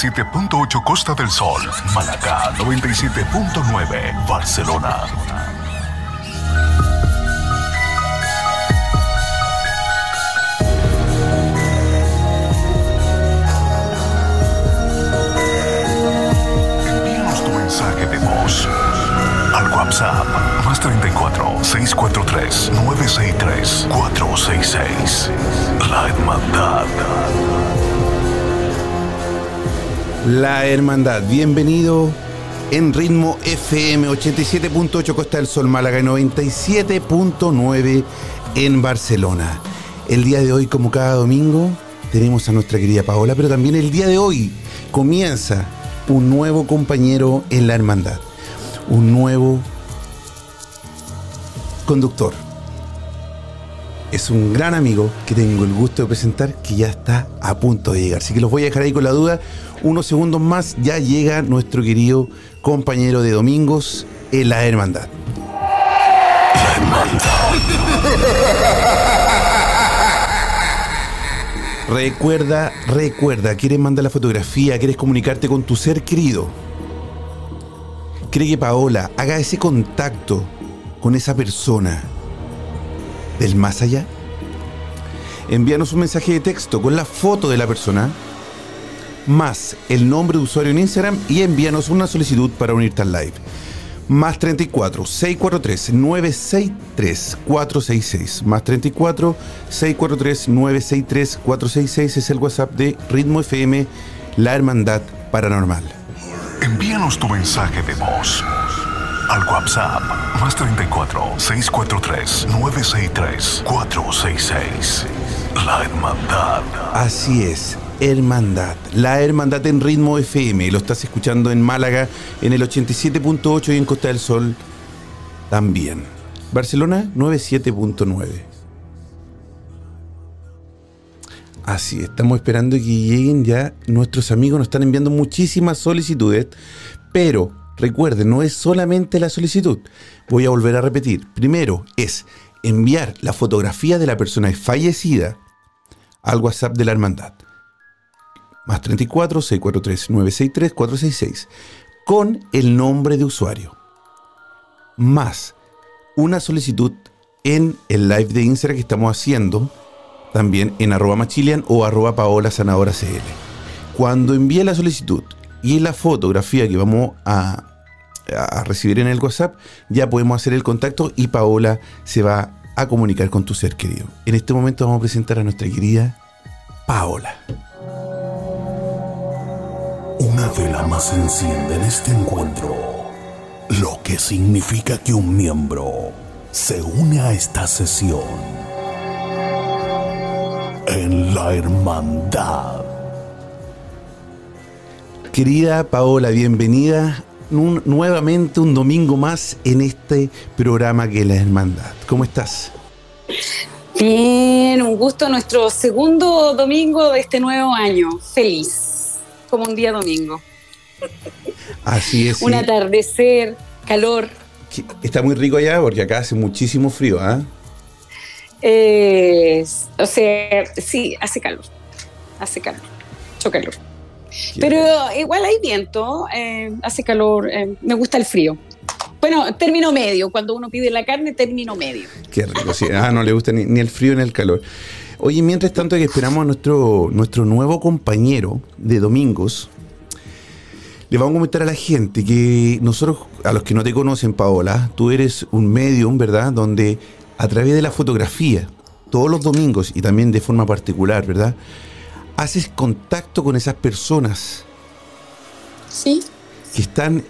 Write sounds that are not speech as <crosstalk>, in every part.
87.8 Costa del Sol, Malacá 97.9 Barcelona. Envíanos tu mensaje de voz al WhatsApp más 34 643 963 466. La Hermandad. La Hermandad, bienvenido en ritmo FM 87.8 Costa del Sol Málaga y 97.9 en Barcelona. El día de hoy, como cada domingo, tenemos a nuestra querida Paola, pero también el día de hoy comienza un nuevo compañero en la Hermandad, un nuevo conductor. Es un gran amigo que tengo el gusto de presentar que ya está a punto de llegar. Así que los voy a dejar ahí con la duda. Unos segundos más ya llega nuestro querido compañero de domingos en la Hermandad. La Hermandad. Recuerda, recuerda, quieres mandar la fotografía, quieres comunicarte con tu ser querido. Cree que Paola haga ese contacto con esa persona del más allá. Envíanos un mensaje de texto con la foto de la persona, más el nombre de usuario en Instagram y envíanos una solicitud para unirte al live. Más 34 643 963 466. Más 34 643 963 466 es el WhatsApp de Ritmo FM, la Hermandad Paranormal. Envíanos tu mensaje de voz al WhatsApp más 34 643 963 466. La Hermandad. Así es, Hermandad. La Hermandad en Ritmo FM. Lo estás escuchando en Málaga en el 87.8 y en Costa del Sol también. Barcelona 97.9. Así, estamos esperando que lleguen ya nuestros amigos. Nos están enviando muchísimas solicitudes, pero recuerden, no es solamente la solicitud. Voy a volver a repetir. Primero es enviar la fotografía de la persona fallecida al WhatsApp de la hermandad. Más 34 643 963 466 con el nombre de usuario. Más una solicitud en el live de Instagram que estamos haciendo también en arroba machilian o arroba paola sanadora cl. Cuando envíe la solicitud y la fotografía que vamos a, a recibir en el WhatsApp, ya podemos hacer el contacto y Paola se va a comunicar con tu ser querido. En este momento vamos a presentar a nuestra querida Paola. Una vela más se enciende en este encuentro, lo que significa que un miembro se une a esta sesión en la hermandad. Querida Paola, bienvenida un- nuevamente un domingo más en este programa que es la Hermandad. ¿Cómo estás? Bien, un gusto nuestro segundo domingo de este nuevo año. Feliz, como un día domingo. Así es. Un sí. atardecer, calor. Está muy rico allá porque acá hace muchísimo frío, ¿ah? eh, o sea, sí, hace calor. Hace calor. Mucho calor. Pero igual hay viento, eh, hace calor, eh, me gusta el frío. Bueno, término medio, cuando uno pide la carne, término medio. Qué rico, sí. Ah, no le gusta ni, ni el frío ni el calor. Oye, mientras tanto que esperamos a nuestro, nuestro nuevo compañero de domingos, le vamos a comentar a la gente que nosotros, a los que no te conocen, Paola, tú eres un medium, ¿verdad? Donde a través de la fotografía, todos los domingos y también de forma particular, ¿verdad? Haces contacto con esas personas Sí. que están,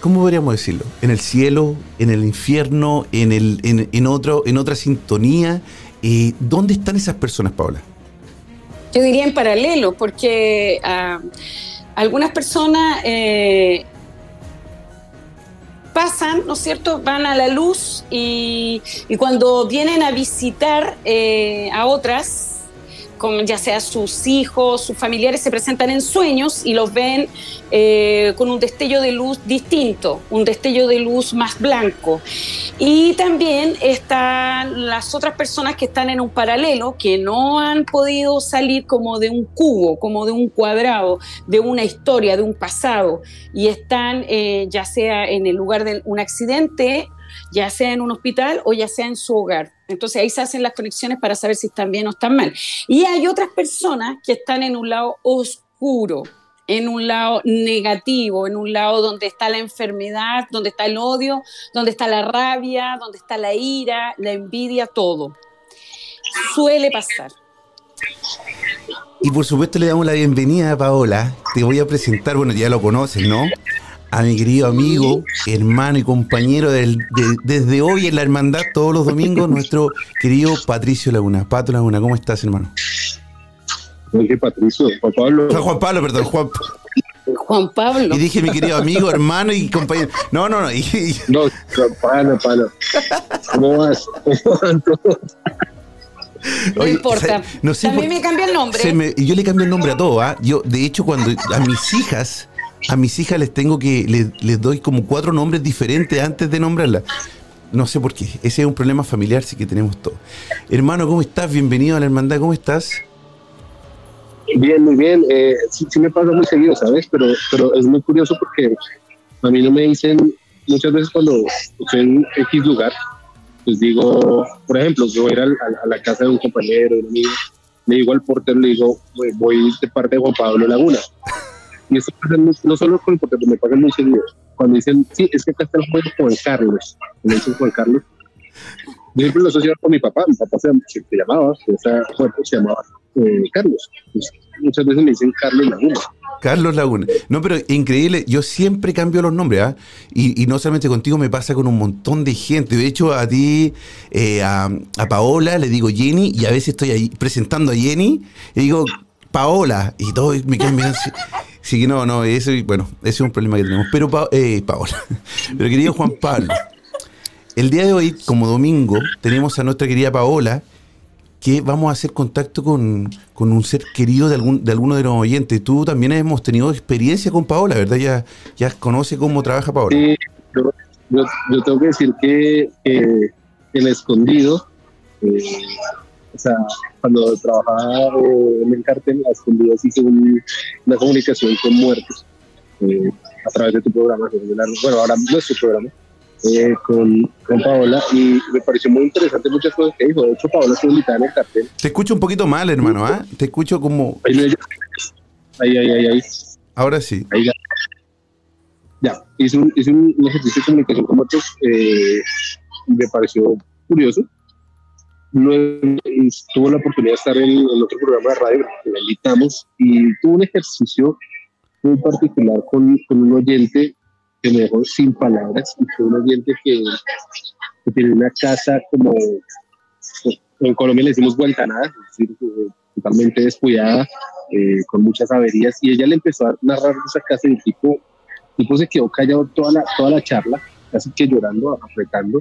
¿cómo podríamos decirlo? En el cielo, en el infierno, en, el, en, en otro, en otra sintonía. Eh, ¿Dónde están esas personas, Paola? Yo diría en paralelo, porque ah, algunas personas eh, pasan, ¿no es cierto? Van a la luz y, y cuando vienen a visitar eh, a otras, ya sea sus hijos, sus familiares, se presentan en sueños y los ven eh, con un destello de luz distinto, un destello de luz más blanco. Y también están las otras personas que están en un paralelo, que no han podido salir como de un cubo, como de un cuadrado, de una historia, de un pasado, y están eh, ya sea en el lugar de un accidente, ya sea en un hospital o ya sea en su hogar. Entonces ahí se hacen las conexiones para saber si están bien o están mal. Y hay otras personas que están en un lado oscuro, en un lado negativo, en un lado donde está la enfermedad, donde está el odio, donde está la rabia, donde está la ira, la envidia, todo. Suele pasar. Y por supuesto le damos la bienvenida a Paola. Te voy a presentar, bueno, ya lo conoces, ¿no? A mi querido amigo, hermano y compañero del- de- desde hoy en la hermandad todos los domingos, <laughs> nuestro querido Patricio Laguna. Pato Laguna, ¿cómo estás, hermano? Dije Patricio, Juan Pablo. No, Juan Pablo, perdón, Juan. Juan Pablo. Y dije mi querido amigo, <laughs> hermano y compañero. No, no, no. y- y- No, pana. ¿Cómo vas? ¿Cómo van todos? No oye, importa. no sé También por- me cambia el nombre. Se me- y yo le cambio el nombre a todo, ¿ah? Yo, de hecho, cuando a mis hijas, a mis hijas les tengo que, les, doy como cuatro nombres diferentes antes de nombrarlas. No sé por qué. Ese es un problema familiar, sí que tenemos todo. Hermano, ¿cómo estás? Bienvenido a la hermandad, ¿cómo estás? Bien, muy bien. Eh, sí, me pasa muy seguido, ¿sabes? Pero, pero es muy curioso porque a mí no me dicen muchas veces cuando estoy en X lugar, pues digo, por ejemplo, yo voy a ir al- al- a, la casa de un compañero, de un amigo, le digo al portero, le digo, voy de parte de Juan Pablo Laguna. Y esto pasa muy- no solo con portero, me pasa muy seguido. Cuando dicen, sí, es que acá está el juego Juan Carlos, me Carlos. Yo siempre lo asocio con mi papá, mi papá se, llamaba, esa se llamaba eh, Carlos. Pues, muchas veces me dicen Carlos Laguna. Carlos Laguna. No, pero increíble, yo siempre cambio los nombres, ¿ah? Y, no solamente contigo, me pasa con un montón de gente. De hecho, a ti, eh, a, a Paola, le digo Jenny, y a veces estoy ahí presentando a Jenny, y digo Paola, y todos me quedan mirando así. Sí, que no, no, eso, bueno, ese es un problema que tenemos. Pero, eh, Paola, <laughs> pero querido Juan Pablo, el día de hoy, como domingo, tenemos a nuestra querida Paola, que vamos a hacer contacto con, con un ser querido de, algún, de alguno de los oyentes. Tú también hemos tenido experiencia con Paola, ¿verdad? Ya, ya conoce cómo trabaja Paola. Yo, tengo que decir que, el escondido, eh, o sea, cuando trabajaba eh, en el cartel, a escondidas hice un- una comunicación con muertos eh, a través de tu programa, es bueno, ahora nuestro programa, eh, con, con Paola, y me pareció muy interesante muchas cosas que dijo. De hecho, Paola estuvo invitada en el cartel. Te escucho un poquito mal, hermano, ¿ah? Te escucho como... Ahí, no ahí, ahí, ahí. Ahora sí. Ahí ya. Ya, hice un, hice un, ejercicio de comunicación con otros, eh, me pareció curioso. Luego y tuvo la oportunidad de estar en, en otro programa de radio que la invitamos y tuvo un ejercicio muy particular con, con un oyente que me dejó sin palabras y fue un oyente que, que tiene una casa como en Colombia le decimos guantanada, es decir, eh, totalmente descuidada, eh, con muchas averías, y ella le empezó a narrar esa casa y el tipo, el tipo se quedó callado toda la, toda la charla, casi que llorando, apretando,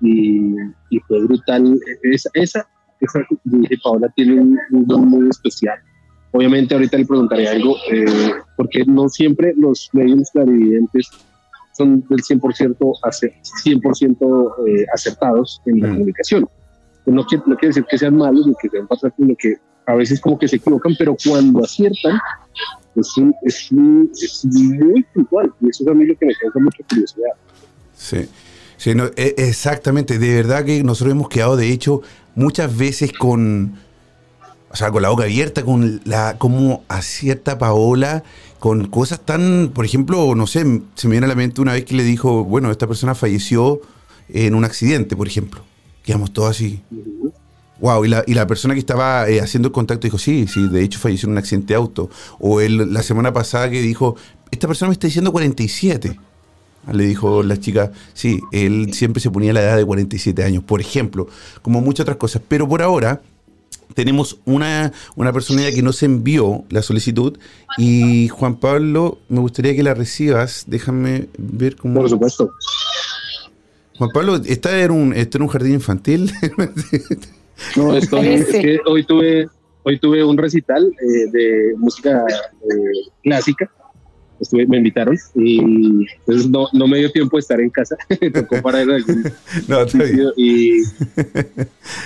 y, y fue brutal. Esa, esa, esa dije, Paola tiene un, un don muy especial. Obviamente ahorita le preguntaré algo, eh, porque no siempre los medios clarividentes son del 100%, acer- 100% eh, acertados en la Mm. comunicación. No quiere, no quiere decir que sean malos ni que sean pasados, sino que a veces como que se equivocan, pero cuando aciertan, es, es, es, muy puntual y eso es a mí lo que me causa mucha curiosidad. Sí. Sí, no, e, exactamente, de verdad que nosotros hemos quedado, de hecho, muchas veces con, o sea, con la boca abierta, con la, como acierta Paola, con cosas tan, por ejemplo, no sé, se me viene a la mente una vez que le dijo, bueno, esta persona falleció en un accidente, por ejemplo. Quedamos todos así. Wow, y la, y la persona que estaba eh, haciendo el contacto dijo, sí, sí, de hecho falleció en un accidente de auto. O él, la semana pasada que dijo, esta persona me está diciendo 47. Le dijo la chica, sí, él siempre se ponía la edad de 47 años, por ejemplo, como muchas otras cosas. Pero por ahora tenemos una, una personalidad que nos envió la solicitud y Juan Pablo, me gustaría que la recibas. Déjame ver cómo... Por supuesto. Juan Pablo, ¿está en un, está en un jardín infantil? <laughs> no, estoy, es que hoy tuve, hoy tuve un recital eh, de música eh, clásica estuve, me invitaron y entonces no, no me dio tiempo de estar en casa, <laughs> tocó para ir algún <laughs> no, sitio y,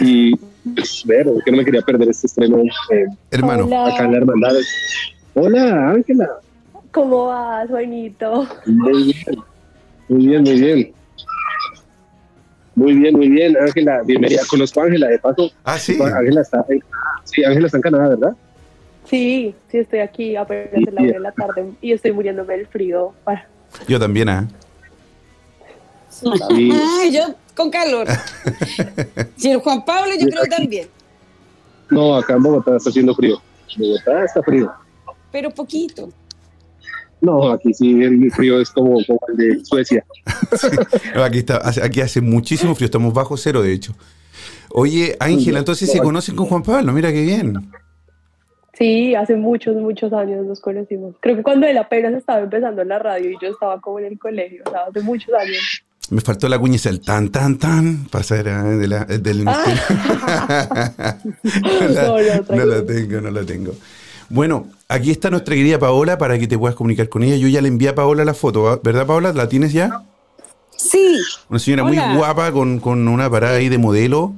y pues, ver, que no me quería perder este estreno. Eh, Hermano. Hola. Acá en la hermandad. Hola, Ángela. ¿Cómo vas, Juanito? Muy bien, muy bien, muy bien. Muy bien, muy bien, Ángela. Bienvenida. Conozco a Ángela, de paso. Ah, sí. Ángela está, en, sí, Ángela está en Canadá, ¿verdad? Sí, sí, estoy aquí apenas sí, en la hora de la tarde y estoy muriéndome del frío. Para... Yo también, ¿eh? Sí. <laughs> yo con calor. <laughs> y el Juan Pablo, yo creo también. No, acá en Bogotá está haciendo frío. Bogotá está frío. Pero poquito. No, aquí sí el frío es como, como el de Suecia. <laughs> no, aquí, está, aquí hace muchísimo frío, estamos bajo cero, de hecho. Oye, Ángela, entonces se conocen con Juan Pablo, mira qué bien. Sí, hace muchos, muchos años nos conocimos. Creo que cuando él apenas estaba empezando en la radio y yo estaba como en el colegio, o sea, hace muchos años. Me faltó la cuña el tan, tan, tan, para ser de la, del... Ah. <laughs> no, la, no, no la tengo, no la tengo. Bueno, aquí está nuestra querida Paola para que te puedas comunicar con ella. Yo ya le envié a Paola la foto, ¿verdad Paola? ¿La tienes ya? Sí. Una señora Hola. muy guapa con, con una parada ahí de modelo.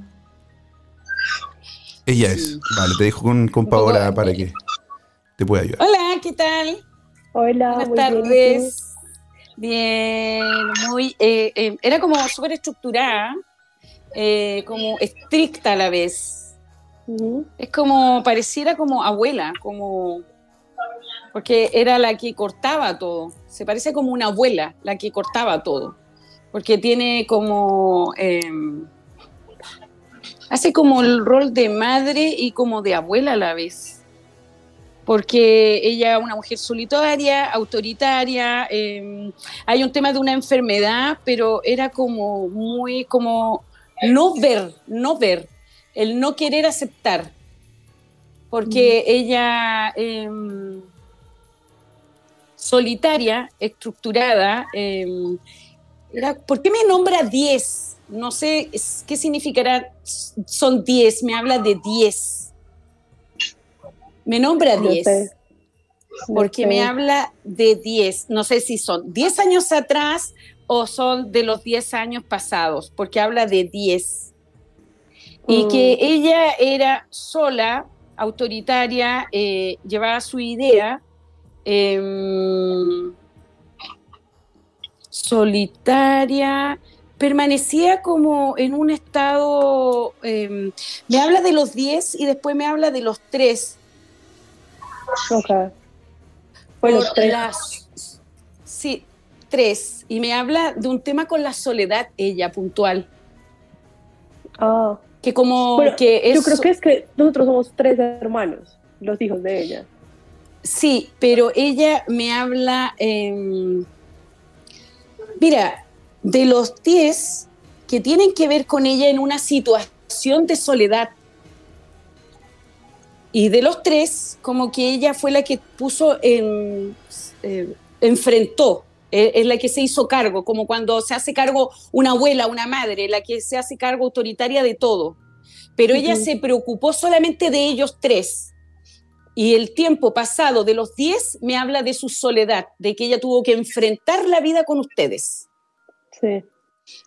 Ella es. Vale, te dejo con, con Paola para que te pueda ayudar. Hola, ¿qué tal? Hola, buenas tardes. Bien, muy. Eh, eh, era como súper estructurada, eh, como estricta a la vez. Uh -huh. Es como, pareciera como abuela, como. Porque era la que cortaba todo. Se parece como una abuela, la que cortaba todo. Porque tiene como. Em, hace como el rol de madre y como de abuela a la vez. Porque ella es una mujer solitaria, autoritaria, eh, hay un tema de una enfermedad, pero era como muy, como no ver, no ver, el no querer aceptar. Porque mm. ella, eh, solitaria, estructurada, eh, era, ¿por qué me nombra 10? no sé qué significará, son 10, me habla de 10. Me nombra 10. No porque me habla de 10. No sé si son 10 años atrás o son de los 10 años pasados, porque habla de 10. Mm. Y que ella era sola, autoritaria, eh, llevaba su idea. Eh, solitaria, permanecía como en un estado, eh, me habla de los 10 y después me habla de los 3. Ok. Bueno, tres. Las, sí, 3. Y me habla de un tema con la soledad, ella, puntual. Ah. Que como bueno, que es, Yo creo que es que nosotros somos tres hermanos, los hijos de ella. Sí, pero ella me habla... Eh, mira, de los 10 que tienen que ver con ella en una situación de soledad. Y de los tres, como que ella fue la que puso en, eh, enfrentó, eh, es la que se hizo cargo, como cuando se hace cargo una abuela, una madre, la que se hace cargo autoritaria de todo. Pero uh -huh. ella se preocupó solamente de ellos tres. Y el tiempo pasado de los 10 me habla de su soledad, de que ella tuvo que enfrentar la vida con ustedes. Sí.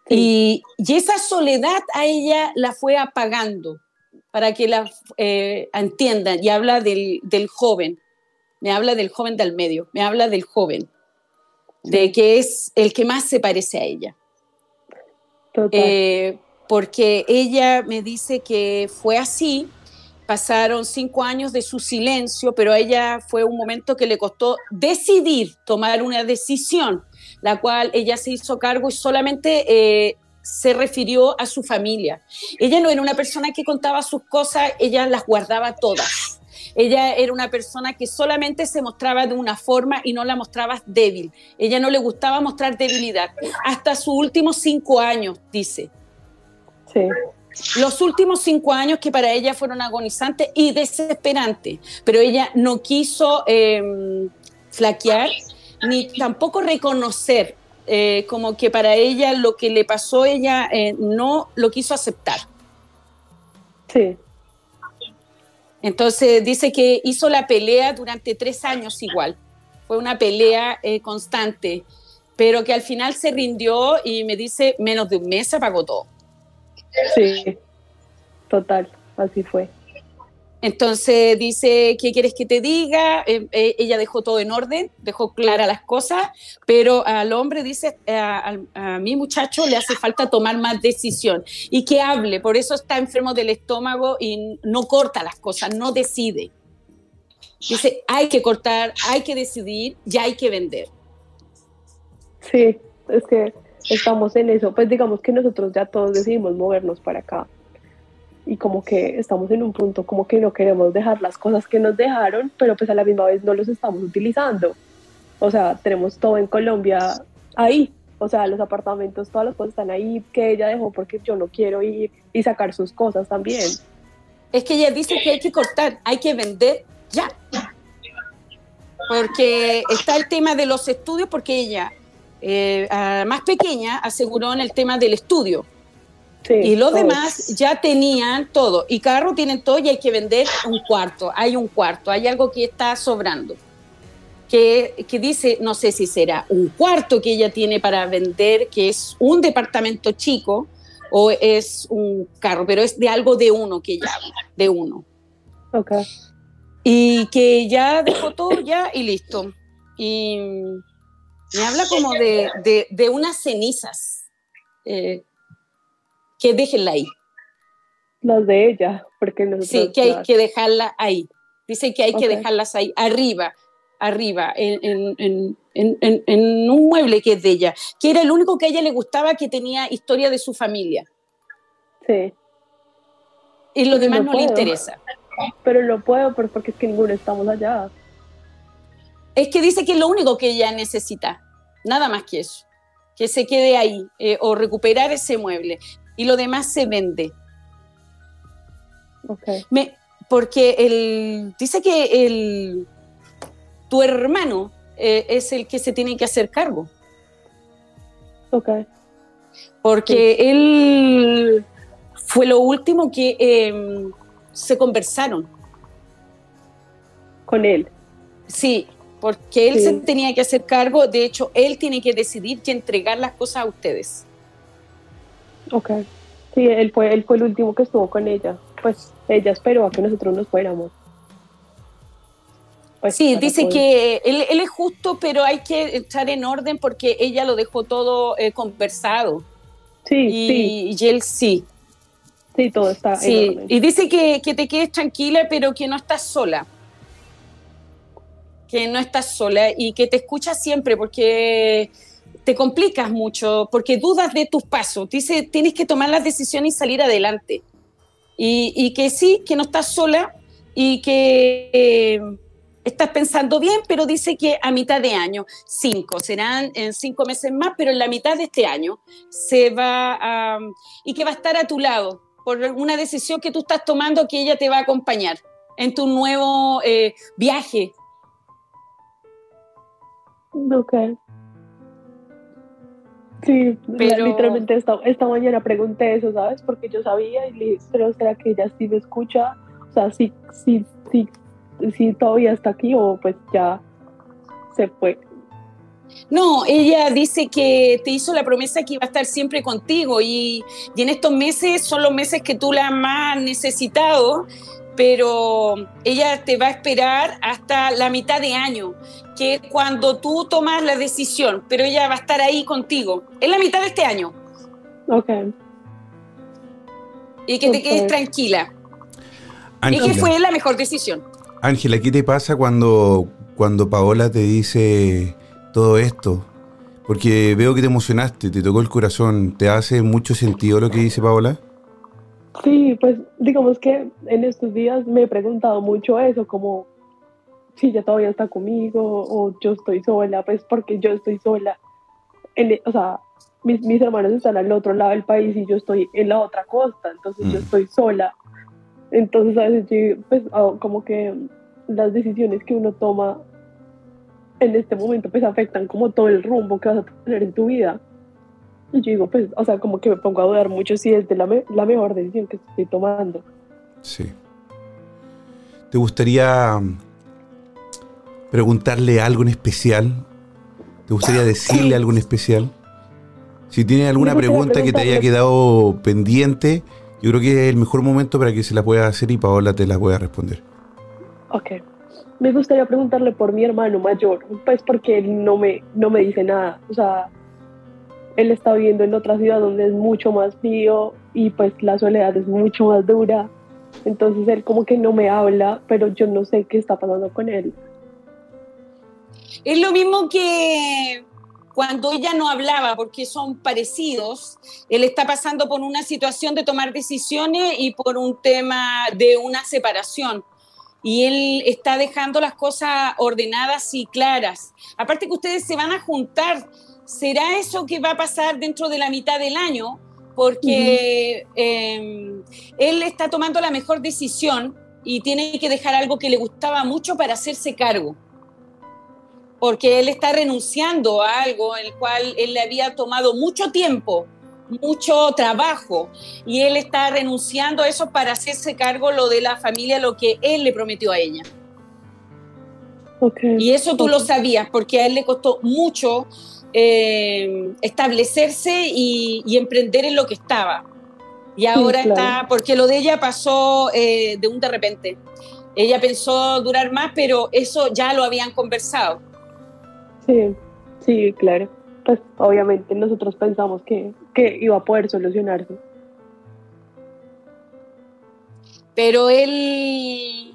Y, y, esa soledad a ella la fue apagando para que la eh, entiendan. Y habla del, del, joven. me habla del joven del medio, me habla del joven, de que es el que más se parece a ella. Eh, porque ella me dice que fue así, pasaron cinco años de su silencio, pero a ella fue un momento que le costó decidir, tomar una decisión, la cual ella se hizo cargo y solamente eh, se refirió a su familia. Ella no era una persona que contaba sus cosas, ella las guardaba todas. Ella era una persona que solamente se mostraba de una forma y no la mostraba débil. Ella no le gustaba mostrar debilidad. Hasta sus últimos cinco años, dice. Sí. Los últimos cinco años que para ella fueron agonizantes y desesperantes, pero ella no quiso em, flaquear ni tampoco reconocer eh, como que para ella lo que le pasó, ella eh, no lo quiso aceptar. Sí. Entonces dice que hizo la pelea durante tres años igual. Fue una pelea eh, constante, pero que al final se rindió y me dice, menos de un mes se apagó todo. Sí, total, así fue. Entonces dice, ¿qué quieres que te diga? Eh, eh, ella dejó todo en orden, dejó claras las cosas, pero al hombre dice, eh, a, mi muchacho le hace falta tomar más decisión y que hable, por eso está enfermo del estómago y no corta las cosas, no decide. Dice, hay que cortar, hay que decidir, ya hay que vender. Sí, es que estamos en eso, pues digamos que nosotros ya todos decidimos movernos para acá y como que estamos en un punto como que no queremos dejar las cosas que nos dejaron, pero pues a la misma vez no los estamos utilizando. O sea, tenemos todo en Colombia ahí, o sea, los apartamentos, todas las cosas están ahí que ella dejó porque yo no quiero ir y sacar sus cosas también. Es que ella dice que hay que cortar, hay que vender ya. Porque está el tema de los estudios, porque ella, eh, más pequeña, aseguró en el tema del estudio y los demás ya tenían todo. Y carro tienen todo y hay que vender un cuarto. Hay un cuarto, hay algo que está sobrando. Que, que, dice, no sé si será un cuarto que ella tiene para vender, que es un departamento chico, o es un carro, pero es de algo de uno que ella habla, de uno. Ok. Y que ya dejó todo ya y listo. Y me habla como de, de, de unas cenizas. Eh, que déjenla ahí. Las de ella, porque nosotros Sí, que hay que dejarla ahí. Dice que hay que dejarlas ahí, arriba, arriba, en, en, en, en, un mueble que es de ella, que era el único que a ella le gustaba que tenía historia de su familia. Sí. Y lo demás no, le interesa. Pero lo puedo porque es que ninguno estamos allá. Es que dice que es lo único que ella necesita, nada más que eso, que se quede ahí eh, o recuperar ese mueble y lo demás se vende. Okay. Me, porque el, dice que el, tu hermano eh, es el que se tiene que hacer cargo. Ok. Porque él fue lo último que em, se conversaron. Con él. Sí, porque él se tenía que hacer cargo, de hecho, él tiene que decidir y entregar las cosas a ustedes. Ok. Sí, él fue, él fue el último que estuvo con ella. Pues ella esperó a que nosotros nos fuéramos. Pues, sí, dice que él, es justo, pero hay que estar en orden porque ella lo dejó todo eh, conversado. Sí, y, sí. Y él sí. Sí, todo está sí. en orden. Y dice que, que te quedes tranquila, pero que no estás sola. Que no estás sola y que te escucha siempre porque te complicas mucho porque dudas de tus pasos. Dice, tienes que tomar las decisiones y salir adelante. Y, que sí, que no estás sola y que eh, estás pensando bien, pero dice que a mitad de año, cinco, serán en cinco meses más, pero en la mitad de este año se va a, y que va a estar a tu lado por una decisión que tú estás tomando que ella te va a acompañar en tu nuevo eh, viaje. Ok. Sí, pero... literalmente esta, esta mañana pregunté eso, ¿sabes? Porque yo sabía y le dije, pero ¿será que ella sí me escucha? O sea, sí, sí, sí, sí todavía está aquí o pues ya se fue. No, ella dice que te hizo la promesa que iba a estar siempre contigo y, y en estos meses son los meses que tú la has más necesitado pero ella te va a esperar hasta la mitad de año, que es cuando tú tomas la decisión, pero ella va a estar ahí contigo. Es la mitad de este año. Ok. Y que te quedes tranquila. Y que fue la mejor decisión. Ángela, ¿qué te pasa cuando, cuando Paola te dice todo esto? Porque veo que te emocionaste, te tocó el corazón. ¿Te hace mucho sentido lo que dice Paola? Sí, pues digamos que en estos días me he preguntado mucho eso, como si ella todavía está conmigo o yo estoy sola, pues porque yo estoy sola. En e- o sea, mis, mis hermanos están al otro lado del país y yo estoy en la otra costa, entonces yo Mm. estoy sola. Entonces a veces yo, pues ah, como que las decisiones que uno toma en este momento pues afectan como todo el rumbo que vas a tener en tu vida. Y yo digo, pues, o sea, como que me pongo a dudar mucho si es de la, me- la mejor decisión que estoy tomando. Sí. ¿Te gustaría mm, preguntarle algo en especial? ¿Te gustaría <laughs> decirle algo en especial? Si tiene alguna pregunta que te haya quedado pendiente, yo creo que es el mejor momento para que se la pueda hacer y Paola te la pueda responder. Ok. Me gustaría preguntarle por mi hermano mayor, pues porque él no me, no me dice nada. O sea, él está viviendo en otra ciudad donde es mucho más frío y pues la soledad es mucho más dura. Entonces él como que no me habla, pero yo no sé qué está pasando con él. Es lo mismo que cuando ella no hablaba, porque son parecidos, él está pasando por una situación de tomar decisiones y por un tema de una separación. Y él está dejando las cosas ordenadas y claras. Aparte que ustedes se van a juntar, ¿será eso que va a pasar dentro de la mitad del año? Porque eh, él está tomando la mejor decisión y tiene que dejar algo que le gustaba mucho para hacerse cargo porque él está renunciando a algo en el cual él le había tomado mucho tiempo, mucho trabajo, y él está renunciando a eso para hacerse cargo lo de la familia, lo que él le prometió a ella. Y eso tú lo sabías, porque a él le costó mucho eh, establecerse y, y emprender en lo que estaba. Y ahora claro. está, porque lo de ella pasó eh, de un de repente. Ella pensó durar más, pero eso ya lo habían conversado. Sí, sí, claro. Pues obviamente nosotros pensamos que, que iba a poder solucionarse. pero él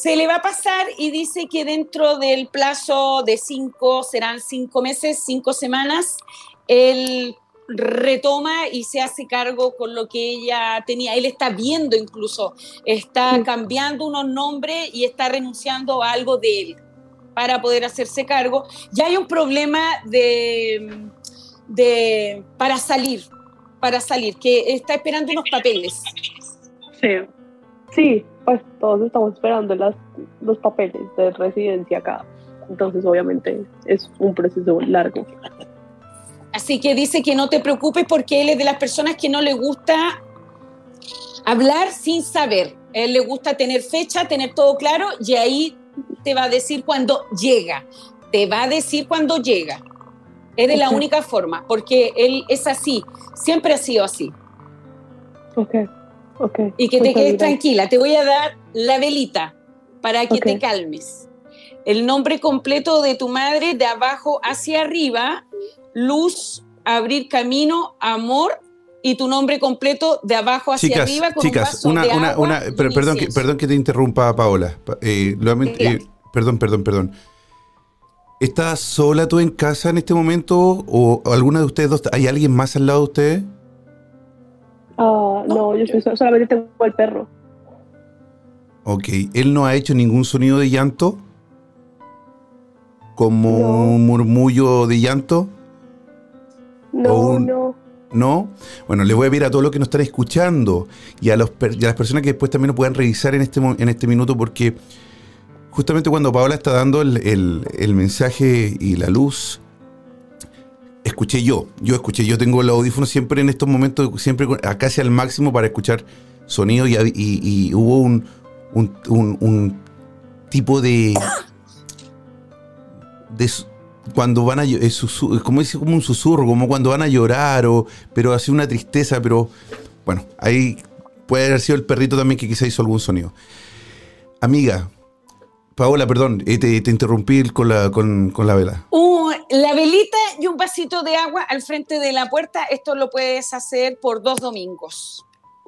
se le va a pasar y dice que dentro del plazo de cinco, serán cinco meses, cinco semanas, él retoma y se hace cargo con lo que ella tenía. Él está viendo incluso, está Sí. cambiando unos nombres y está renunciando a algo de él para poder hacerse cargo. Ya hay un problema de, de para salir, para salir, que está esperando unos papeles. Sí. Sí, pues todos estamos esperando las, los papeles de residencia acá. Entonces, obviamente, es un proceso largo. Así que dice que no te preocupes porque él es de las personas que no le gusta hablar sin saber. A él le gusta tener fecha, tener todo claro y ahí te va a decir cuando llega. Te va a decir cuando llega. Es de la Ok. única forma, porque él es así, siempre ha sido así. Ok, Y que te quedes tranquila. Te voy a dar la velita para que te calmes. El nombre completo de tu madre de abajo hacia arriba, luz, abrir camino, amor y tu nombre completo de abajo hacia Chicas, arriba con un chicas, vaso una, de una, agua una, perdón, que, perdón que te interrumpa, Paola. Pa- eh, eh, perdón, perdón, perdón. ¿Estás sola tú en casa en este momento? ¿O alguna de ustedes dos? ¿Hay alguien más al lado de ustedes? Ah, no, yo estoy so- solamente tengo el perro. Ok, él no ha hecho ningún sonido de llanto. Como No. un murmullo de llanto. No, un- no. ¿No? Bueno, les voy a pedir a todos los que nos están escuchando y a, los, y a las personas que después también lo puedan revisar en este, en este minuto, porque justamente cuando Paola está dando el, el- el mensaje y la luz, escuché yo, yo escuché, yo tengo el audífono siempre en estos momentos, siempre casi al máximo para escuchar sonido y, hubo un, tipo de... cuando van a como dice como un susurro, como cuando van a llorar o pero hace una tristeza, pero bueno, ahí puede haber sido el perrito también que quizá hizo algún sonido. amiga, Paola, perdón, te, te interrumpí con la, con, con la vela. Uh, la velita y un vasito de agua al frente de la puerta, esto lo puedes hacer por dos domingos.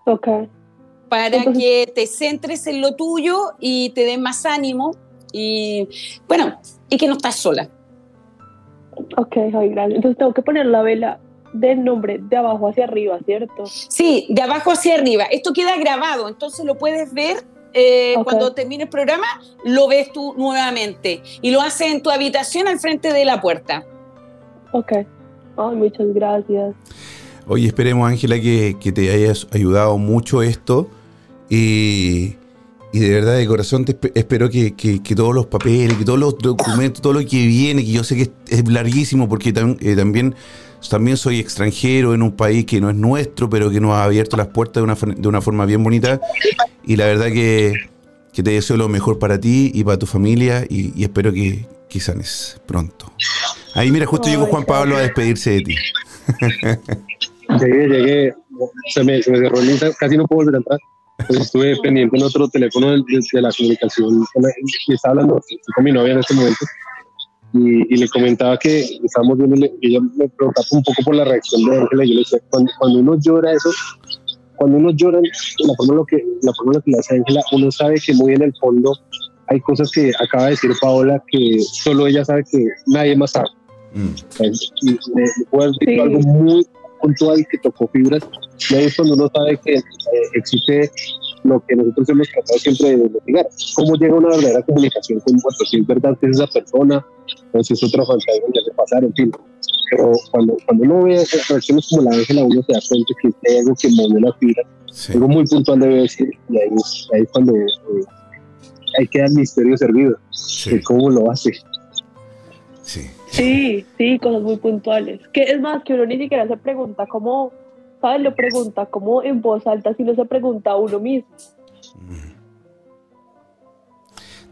Ok. para Entonces- que te centres en lo tuyo y te den más ánimo y bueno, y que no estás sola. Ok, ay, gracias. Entonces tengo que poner la vela del nombre de abajo hacia arriba, ¿cierto? Sí, de abajo hacia arriba. Esto queda grabado, entonces lo puedes ver eh, cuando termine el programa, lo ves tú nuevamente y lo haces en tu habitación al frente de la puerta. Ok. Ay, muchas gracias. Oye, esperemos, Ángela, que, que te haya ayudado mucho esto. Y, y de verdad, de corazón, te espe- espero que, que- que todos los papeles, que todos los documentos, todo lo que viene, que yo sé que es, es larguísimo, porque tam- eh, también, también soy extranjero en un país que no es nuestro, pero que nos ha abierto las puertas de una, de una forma bien bonita. Y la verdad que, que te deseo lo mejor para ti y para tu familia. Y, espero que, que sanes pronto. Ahí, mira, justo llegó Juan Pablo a despedirse de ti. <laughs> Llegué, llegué, se me, se me cerró el Insta, casi no puedo volver a entrar. Estuve pendiente en otro teléfono de, de- de la comunicación. y estaba hablando con mi novia en este momento y, y le comentaba que estábamos viendo, y ella me preguntaba un poco por la reacción de Ángela. y Yo le decía, cuando, cuando uno llora eso, cuando uno llora, la forma en lo que, la forma en lo que le hace Ángela, uno sabe que muy en el fondo hay cosas que acaba de decir Paola que solo ella sabe que nadie más sabe. Mm. Y decir Sí. algo muy puntual que tocó fibras. Y ahí es cuando uno sabe que eh, existe lo que nosotros hemos tratado siempre de investigar. ¿Cómo llega una verdadera comunicación con muertos? Si es verdad que es esa persona o si es otro fantasma que hace pasar, en fin. Pero cuando, cuando uno ve reacciones como la de Ángela, uno se da cuenta que hay algo que movió la fibra, Sí. algo muy puntual debe decir. Y ahí, es- ahí es cuando eh, hay que dar misterio servido Sí. de cómo lo hace. Sí. Sí, sí, cosas muy puntuales. Que es más, que uno ni siquiera se pregunta cómo, ¿sabes? Lo pregunta como en voz alta, sino se pregunta a uno mismo.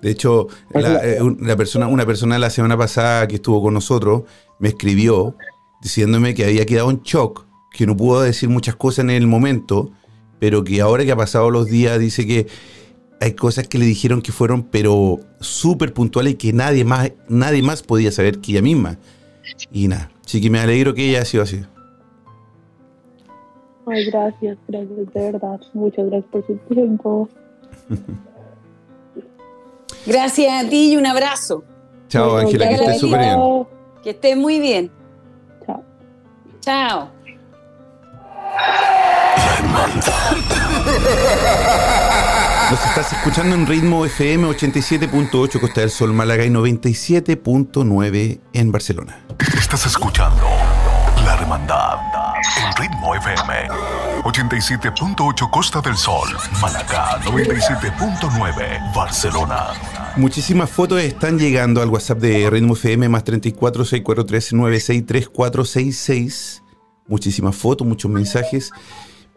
De hecho, la, eh, un- la persona, una persona la semana pasada que estuvo con nosotros me escribió diciéndome que había quedado en shock, que no pudo decir muchas cosas en el momento, pero que ahora que ha pasado los días dice que hay cosas que le dijeron que fueron pero súper puntuales y que nadie más, nadie más podía saber que ella misma. Y nada, así que me alegro que ella haya sido así. Ay, gracias, gracias, de verdad. Muchas gracias por su tiempo. <laughs> Gracias a ti y un abrazo. Chao, Ángela, que estés súper bien. Chao. Que estés muy bien. Chao. Chao. <laughs> Nos estás escuchando en ritmo FM 87.8 Costa del Sol, Málaga y 97.9 en Barcelona. Estás escuchando La Hermandad en Ritmo FM 87.8 Costa del Sol, Málaga 97.9 Barcelona. Muchísimas fotos están llegando al WhatsApp de Ritmo FM más 34 643 963466. Muchísimas fotos, muchos mensajes.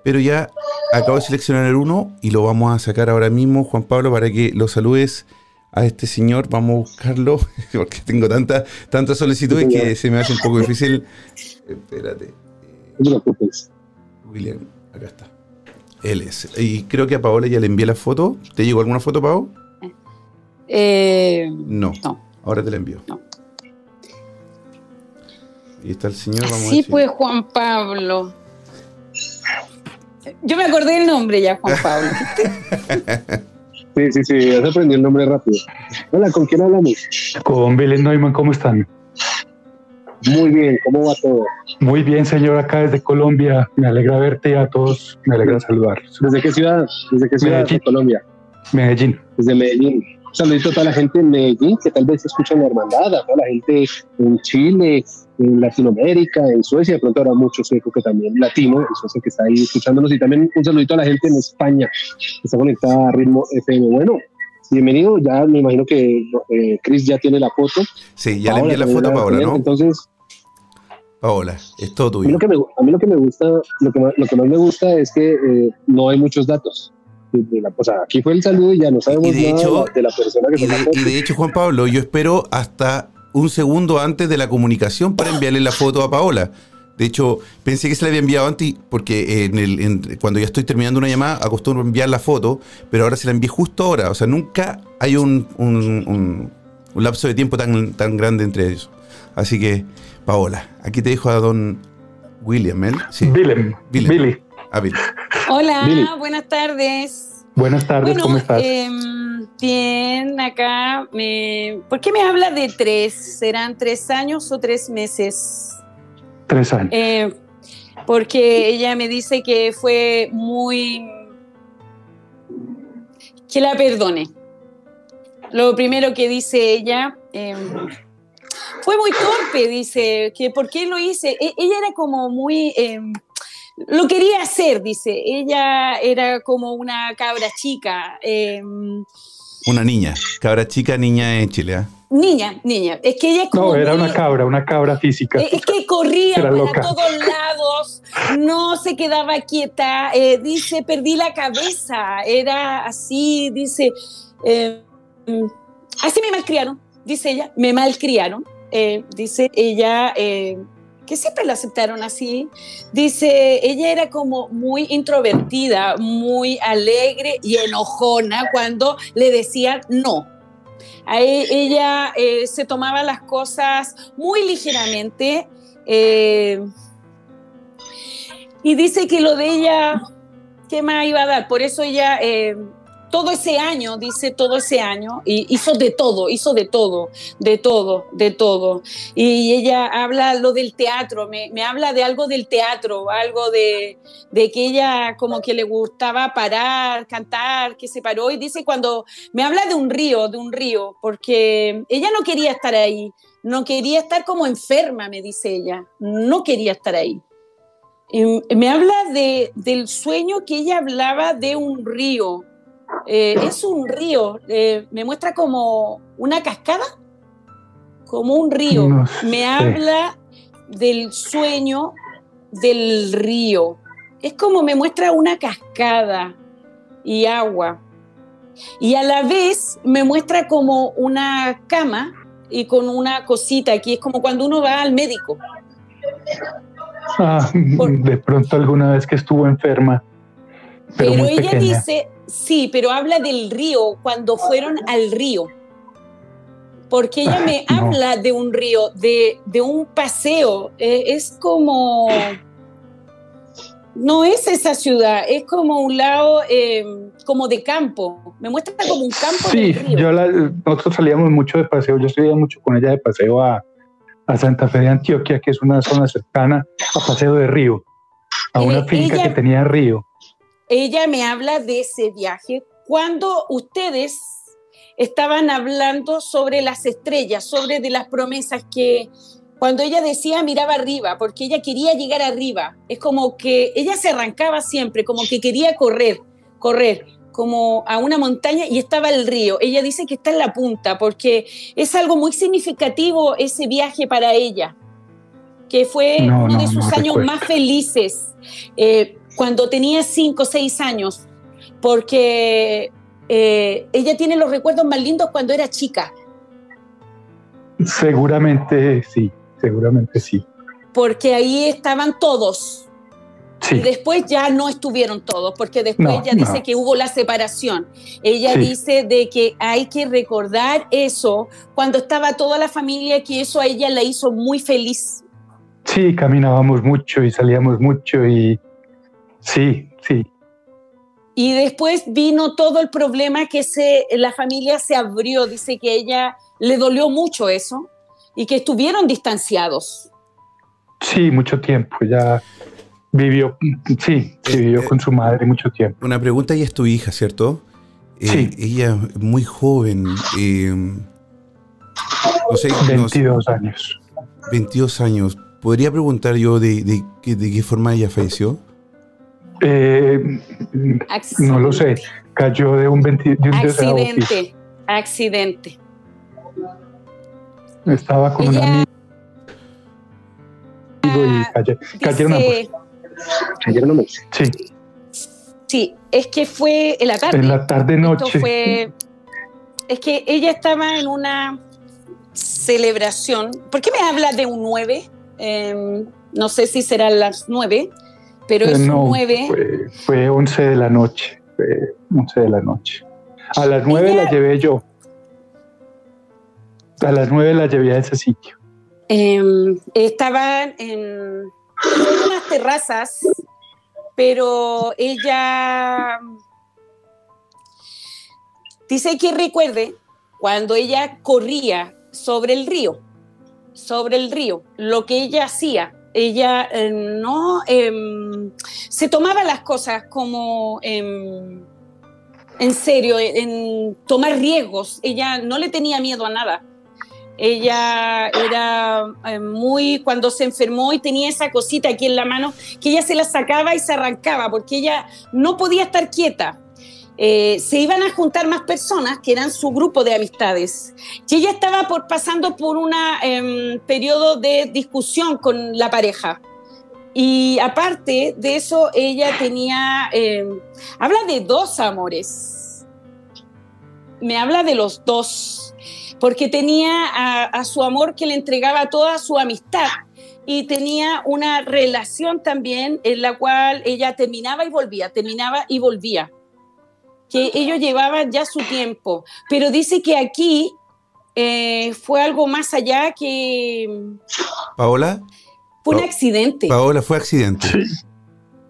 Pero ya acabo de seleccionar el uno y lo vamos a sacar ahora mismo, Juan Pablo, para que lo saludes a este señor. Vamos a buscarlo, <laughs> porque tengo tantas tantas solicitudes que se me hace un poco difícil. Espérate. No te preocupes. William, acá está. Él es. Y creo que a Paola ya le envié la foto. ¿Te llegó alguna foto, Pau? Eh, No. No. Ahora te la envío. No. Y está el señor, vamos sí, pues Juan Pablo. Yo me acordé el nombre ya, Juan Pablo. <laughs> Sí, sí, sí, has aprendido el nombre rápido. Hola, ¿con quién hablamos? Con Belén Neumann, ¿cómo están? Muy bien, ¿cómo va todo? Muy bien, señor, acá desde Colombia. Me alegra verte y a todos me alegra saludarlos. ¿Desde qué ciudad? ¿Desde qué ciudad Medellín. de Colombia? Medellín. Desde Medellín. Un saludito a toda la gente en Medellín que tal vez escuchan la hermandad, a toda la gente en Chile, en Latinoamérica, en Suecia, de pronto habrá mucho sueco que también latino, en Suecia que está ahí escuchándonos, y también un saludito a la gente en España que está conectada a Ritmo FM. Bueno, bienvenido, ya me imagino que eh, Chris ya tiene la foto. Sí, ya le envié la foto a Paola, ¿no? Entonces, Paola, es todo A mí, tuyo. lo que me, a mí lo que me gusta, lo que, más- lo que más me gusta es que eh, no hay muchos datos. O sea, aquí fue el saludo y ya no sabemos de nada hecho- de la persona que Y se de, y de hecho, Juan Pablo, yo espero hasta un segundo antes de la comunicación para enviarle la foto a Paola. De hecho, pensé que se la había enviado antes porque en el, en- cuando ya estoy terminando una llamada acostumbro a enviar la foto, pero ahora se la envié justo ahora. O sea, nunca hay un, un- un- un lapso de tiempo tan, tan grande entre ellos. Así que, Paola, aquí te dejo a don William, ¿eh? Sí, Willem, Willem. Billy, a ver. Hola, Billy. buenas tardes. buenas tardes, bueno, ¿cómo estás? em, bien, acá. Me... ¿Por qué me habla de tres? ¿Serán tres años o tres meses? Tres años. Eh, porque ella me dice que fue muy... que la perdone. Lo primero que dice ella, eh, fue muy torpe, dice, que por qué lo hice. E- ella era como muy... eh, lo quería hacer, dice. Ella era como una cabra chica. eh, Una niña, cabra chica, niña en Chile. ¿ah? niña, niña. Es que ella es como No, era una cabra, una cabra física. Es que corría Era para loca. todos lados, no se quedaba quieta, eh, dice, perdí la cabeza, era así, dice, eh, mm, así me malcriaron, dice ella, me malcriaron, eh, dice ella, eh, que siempre la aceptaron así, dice, ella era como muy introvertida, muy alegre y enojona cuando le decían no. Ella eh, se tomaba las cosas muy ligeramente y dice que lo de ella, ¿qué más iba a dar? Por eso ella, todo ese año, dice todo ese año, y hizo de todo, hizo de todo, de todo, de todo. Y ella habla lo del teatro, me, habla de algo del teatro, algo de, de que ella como que le gustaba parar, cantar, que se paró, y dice cuando me habla de un río, de un río, porque ella no quería estar ahí, no quería estar como enferma, me dice ella, no quería estar ahí. Me habla de, del sueño que ella hablaba de un río. Eh, es un río, eh, me muestra como una cascada, como un río. No Me habla del sueño del río. Es como me muestra una cascada y agua. Y a la vez me muestra como una cama y con una cosita aquí. Es como cuando uno va al médico. Ah, Por- de pronto alguna vez que estuvo enferma, pero, ella pequeña. dice, sí, pero habla del río, cuando fueron al río. Porque ella me No. habla de un río, de, de un paseo. Eh, es como... No es esa ciudad, es como un lado eh, como de campo. Me muestra como un campo Sí, del río. yo la- nosotros salíamos mucho de paseo, yo salía mucho con ella de paseo a, a Santa Fe de Antioquia, que es una zona cercana a Paseo de Río, a una Eh, finca ella- que tenía río. Ella me habla de ese viaje cuando ustedes estaban hablando sobre las estrellas, sobre de las promesas que cuando ella decía miraba arriba, porque ella quería llegar arriba, es como que ella se arrancaba siempre, como que quería correr, correr como a una montaña y estaba el río. Ella dice que está en la punta porque es algo muy significativo ese viaje para ella, que fue No, uno de sus no años recuerdo. más felices, eh, cuando tenía cinco o seis años, porque eh, ella tiene los recuerdos más lindos cuando era chica, Seguramente sí, seguramente sí. porque ahí estaban todos. Sí, Y después ya no estuvieron todos, porque después No, ella dice no. que hubo la separación. Ella Sí. dice de que hay que recordar eso cuando estaba toda la familia, que eso a ella la hizo muy feliz. sí, caminábamos mucho y salíamos mucho y sí, sí, Y después vino todo el problema que se, la familia se abrió. Dice que a ella le dolió mucho eso y que estuvieron distanciados. sí, mucho tiempo. Ya vivió, sí, sí, vivió Eh, con su madre mucho tiempo. Una pregunta, ella es tu hija, ¿cierto? Eh, Sí. Ella es muy joven. eh, no sé, no sé, 22 años. 22 años. ¿Podría preguntar yo de, de qué- de qué forma ella falleció? Eh, no lo sé, cayó de un, 20 de un. Accidente, accidente. Estaba con un Ella amigo y cayó- cayeron ambos. dice, Ayer no me Sí, sí, es que fue en la tarde. en la tarde noche. fue, es que ella estaba en una celebración. ¿Por qué me habla de un 9? no sé si serán las nueve, pero es Eh, no, nueve. Fue, fue 11 de la noche. Fue 11 de la noche. A las 9 Ella- la llevé yo. A las 9 la llevé a ese sitio. Em, estaban en unas terrazas, pero ella dice que recuerde cuando ella corría sobre el río, sobre el río, lo que ella hacía. Ella eh, no em, se tomaba las cosas como em, en serio, en tomar riesgos. Ella no le tenía miedo a nada. Ella era muy, cuando se enfermó y tenía esa cosita aquí en la mano, que ella se la sacaba y se arrancaba, porque ella no podía estar quieta. Eh, se iban a juntar más personas que eran su grupo de amistades. Y ella estaba por, pasando por un periodo de discusión con la pareja. Y aparte de eso, ella tenía, eh, habla de dos amores. Me habla de los dos porque tenía a, su amor que le entregaba toda su amistad y tenía una relación también en la cual ella terminaba y volvía, terminaba y volvía, que ellos llevaban ya su tiempo, pero dice que aquí eh, fue algo más allá que... Paola. Fue un accidente. Paola, fue accidente.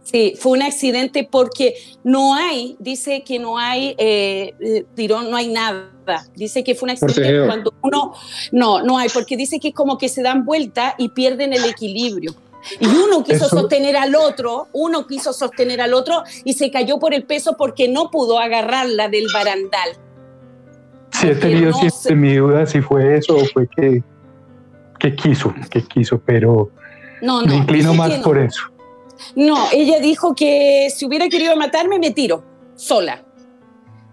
Sí. Fue un accidente porque no hay, dice que no hay eh, tirón, no hay nada. Dice que fue un accidente cuando uno, no, no hay, porque dice que como que se dan vuelta y pierden el equilibrio. Y uno quiso Eso- sostener al otro, uno quiso sostener al otro y se cayó por el peso porque no pudo agarrarla del barandal. Sí, he tenido no siempre mi duda si fue eso o fue que, que quiso, que quiso, pero No, no. me inclino más no. por eso. No, ella dijo que si hubiera querido matarme, me tiro, sola.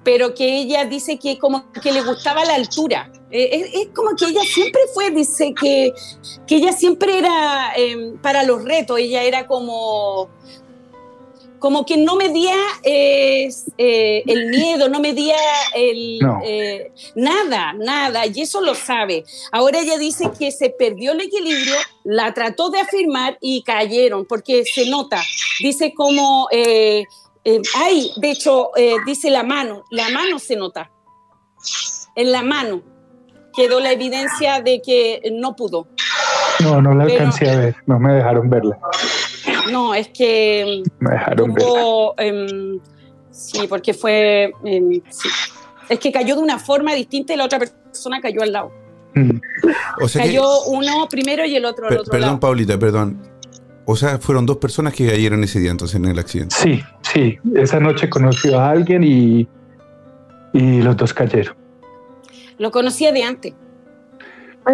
Pero que ella dice que como que le gustaba la altura. Eh, es, es como que ella siempre fue, dice que, que ella siempre era eh, para los retos, ella era como, como que no medía eh, eh, el miedo, no medía el, No. eh, nada, nada, y eso lo sabe. Ahora ella dice que se perdió el equilibrio, la trató de afirmar y cayeron, porque se nota, dice como, eh, ay, de hecho, dice la mano, la mano se nota, en la mano quedó la evidencia de que no pudo. No, no la Pero- alcancé a ver, no me dejaron verla, No, es que me dejaron verla. tuvo, em, sí, porque fue, em, sí. es que cayó de una forma distinta y la otra persona cayó al lado. Mm. O sea que- Cayó uno primero y el otro al per- otro perdón, lado. Paulita, perdón. O sea, fueron dos personas que cayeron ese día entonces en el accidente. Sí, sí, esa noche conoció a alguien y, y los dos cayeron. Lo conocía de antes.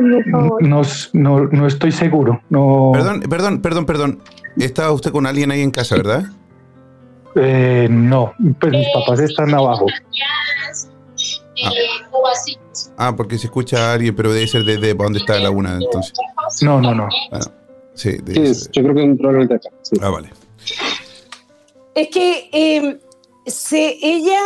No, no, no estoy seguro, no, Perdón, perdón, perdón, perdón. Estaba usted con alguien ahí en casa, ¿verdad? eh, no, pues mis papás están abajo. Ah, porque se escucha a alguien, pero debe ser desde donde está la laguna, entonces. No, no, no. Sí, Sí, yo creo que es probablemente acá. sí. Ah, vale. Es que em, se, ella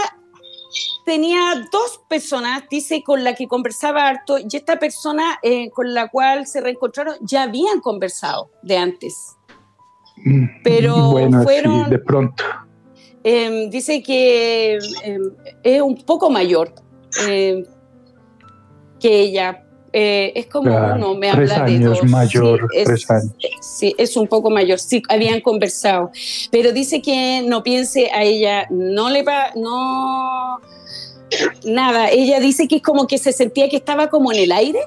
tenía dos personas, dice, con la que conversaba harto, y esta persona eh, con la cual se reencontraron ya habían conversado de antes. Mm, Pero bueno, fueron- sí, de pronto. Em, dice que em, es un poco mayor em, que ella. Eh, es como Ya, uno, me tres habla de años dos. mayor, es, tres años. Sí, es un poco mayor. Sí, habían conversado. Pero dice que no piense a ella, no le va, no. Nada, ella dice que es como que se sentía que estaba como en el aire,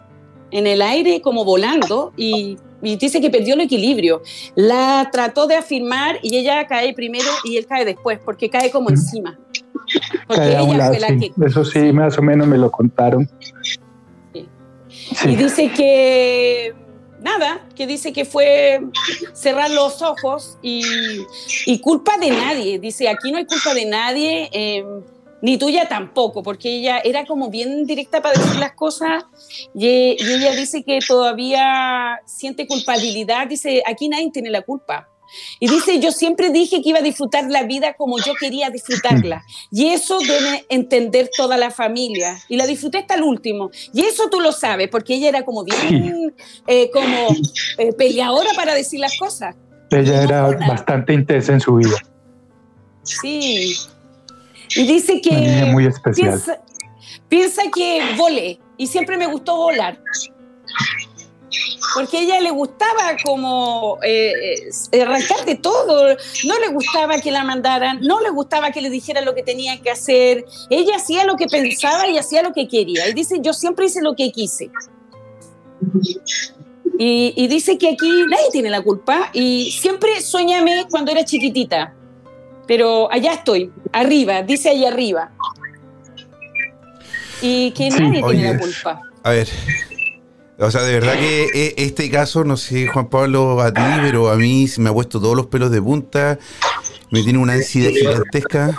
en el aire, como volando, y, y dice que perdió el equilibrio. La trató de afirmar y ella cae primero y él cae después, porque cae como encima. Porque Cae ella lado, fue la sí. que. Eso sí, más o menos me lo contaron. Y dice que nada, que dice que fue cerrar los ojos y, y culpa de nadie. Dice, aquí no hay culpa de nadie, eh, ni tuya tampoco, porque ella era como bien directa para decir las cosas y ella dice que todavía siente culpabilidad. Dice, aquí nadie tiene la culpa. Y dice, yo siempre dije que iba a disfrutar la vida como yo quería disfrutarla. Y eso debe entender toda la familia. Y la disfruté hasta el último. Y eso tú lo sabes, porque ella era como bien, <clears throat> eh, como eh, peleadora para decir las cosas. Ella era bastante intensa en su vida. Sí. Y dice que... muy especial. Piensa, piensa que volé. Y siempre me gustó volar porque a ella le gustaba como eh, eh, arrancar de todo, no le gustaba que la mandaran, no le gustaba que le dijeran lo que tenía que hacer, ella hacía lo que pensaba y hacía lo que quería, y dice, yo siempre hice lo que quise. Y, dice que aquí nadie tiene la culpa, y siempre soñame cuando era chiquitita, pero allá estoy, arriba, dice allá arriba. Y que nadie tiene la culpa. A ver, o sea, de verdad que e, este caso, no sé, Juan Pablo, a ti, pero a mí se me ha puesto todos los pelos de punta, me tiene una ansiedad gigantesca.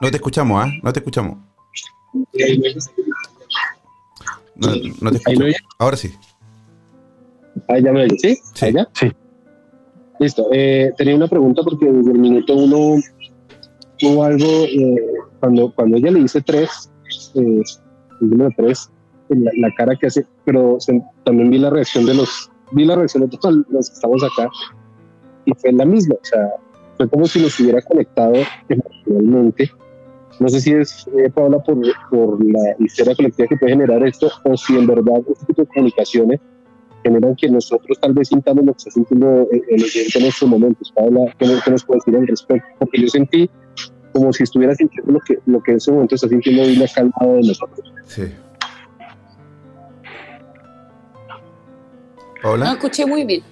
No te escuchamos, ¿ah? No te escuchamos. No, te escuchamos. Ahora sí. Ahí ya me oye, ¿sí? Sí. sí. Listo. Eh, tenía una pregunta porque desde el minuto uno hubo algo, eh, cuando, cuando ella le dice tres, eh, el número 3, la, cara que hace, pero también vi la reacción de los, vi la reacción de todos los que estamos acá y fue la misma, o sea, fue como si nos hubiera conectado emocionalmente. No sé si es, eh, Paula, por, por la historia colectiva que puede generar esto, o si en verdad este tipo de comunicaciones generan que nosotros tal vez sintamos lo que está sintiendo el, el en estos momentos. Paula, ¿qué, ¿qué, nos puede decir al respecto? Porque yo sentí como si estuviera sintiendo lo que, lo que en ese momento está sintiendo Dile calmado de nosotros. Sí. Hola. No escuché muy bien.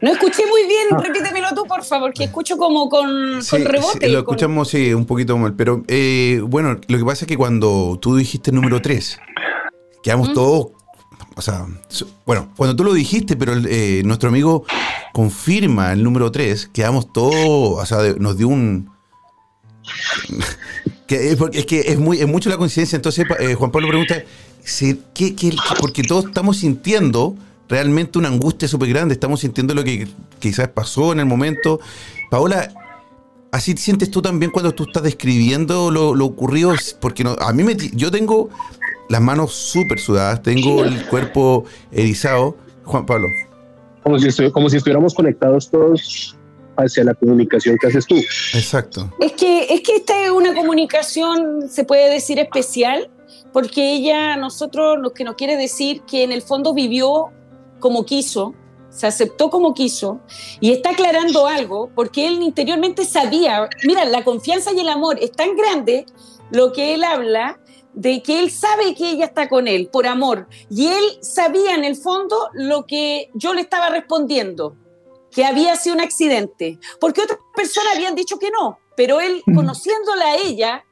No escuché muy bien, ah. repítemelo tú, por favor, que escucho como con, rebote. Sí, lo escuchamos, sí, un poquito mal. Pero eh, bueno, lo que pasa es que cuando tú dijiste el número 3, quedamos todos. O sea, bueno, cuando tú lo dijiste, pero eh, nuestro amigo confirma el número 3, quedamos todos. O sea, nos dio un <laughs> que es, es, que es, muy, es mucho la coincidencia. Entonces, eh, Juan Pablo pregunta, ¿qué, qué, porque todos estamos sintiendo realmente una angustia súper grande, estamos sintiendo lo que quizás pasó en el momento. Paola, ¿así sientes tú también cuando tú estás describiendo lo, lo ocurrido? Porque no, a mí me, yo tengo las manos súper sudadas, tengo el cuerpo erizado. Juan Pablo. Como si, como si estuviéramos conectados todos hacia la comunicación que haces tú. Exacto. Es que, es que esta es una comunicación, se puede decir, especial, porque ella, nosotros, lo que nos quiere decir que en el fondo vivió como quiso, se aceptó como quiso y está aclarando algo porque él interiormente sabía, mira, la confianza y el amor es tan grande lo que él habla de que él sabe que ella está con él por amor y él sabía en el fondo lo que yo le estaba respondiendo que había sido un accidente, porque otras personas habían dicho que no, pero él, conociéndola a ella,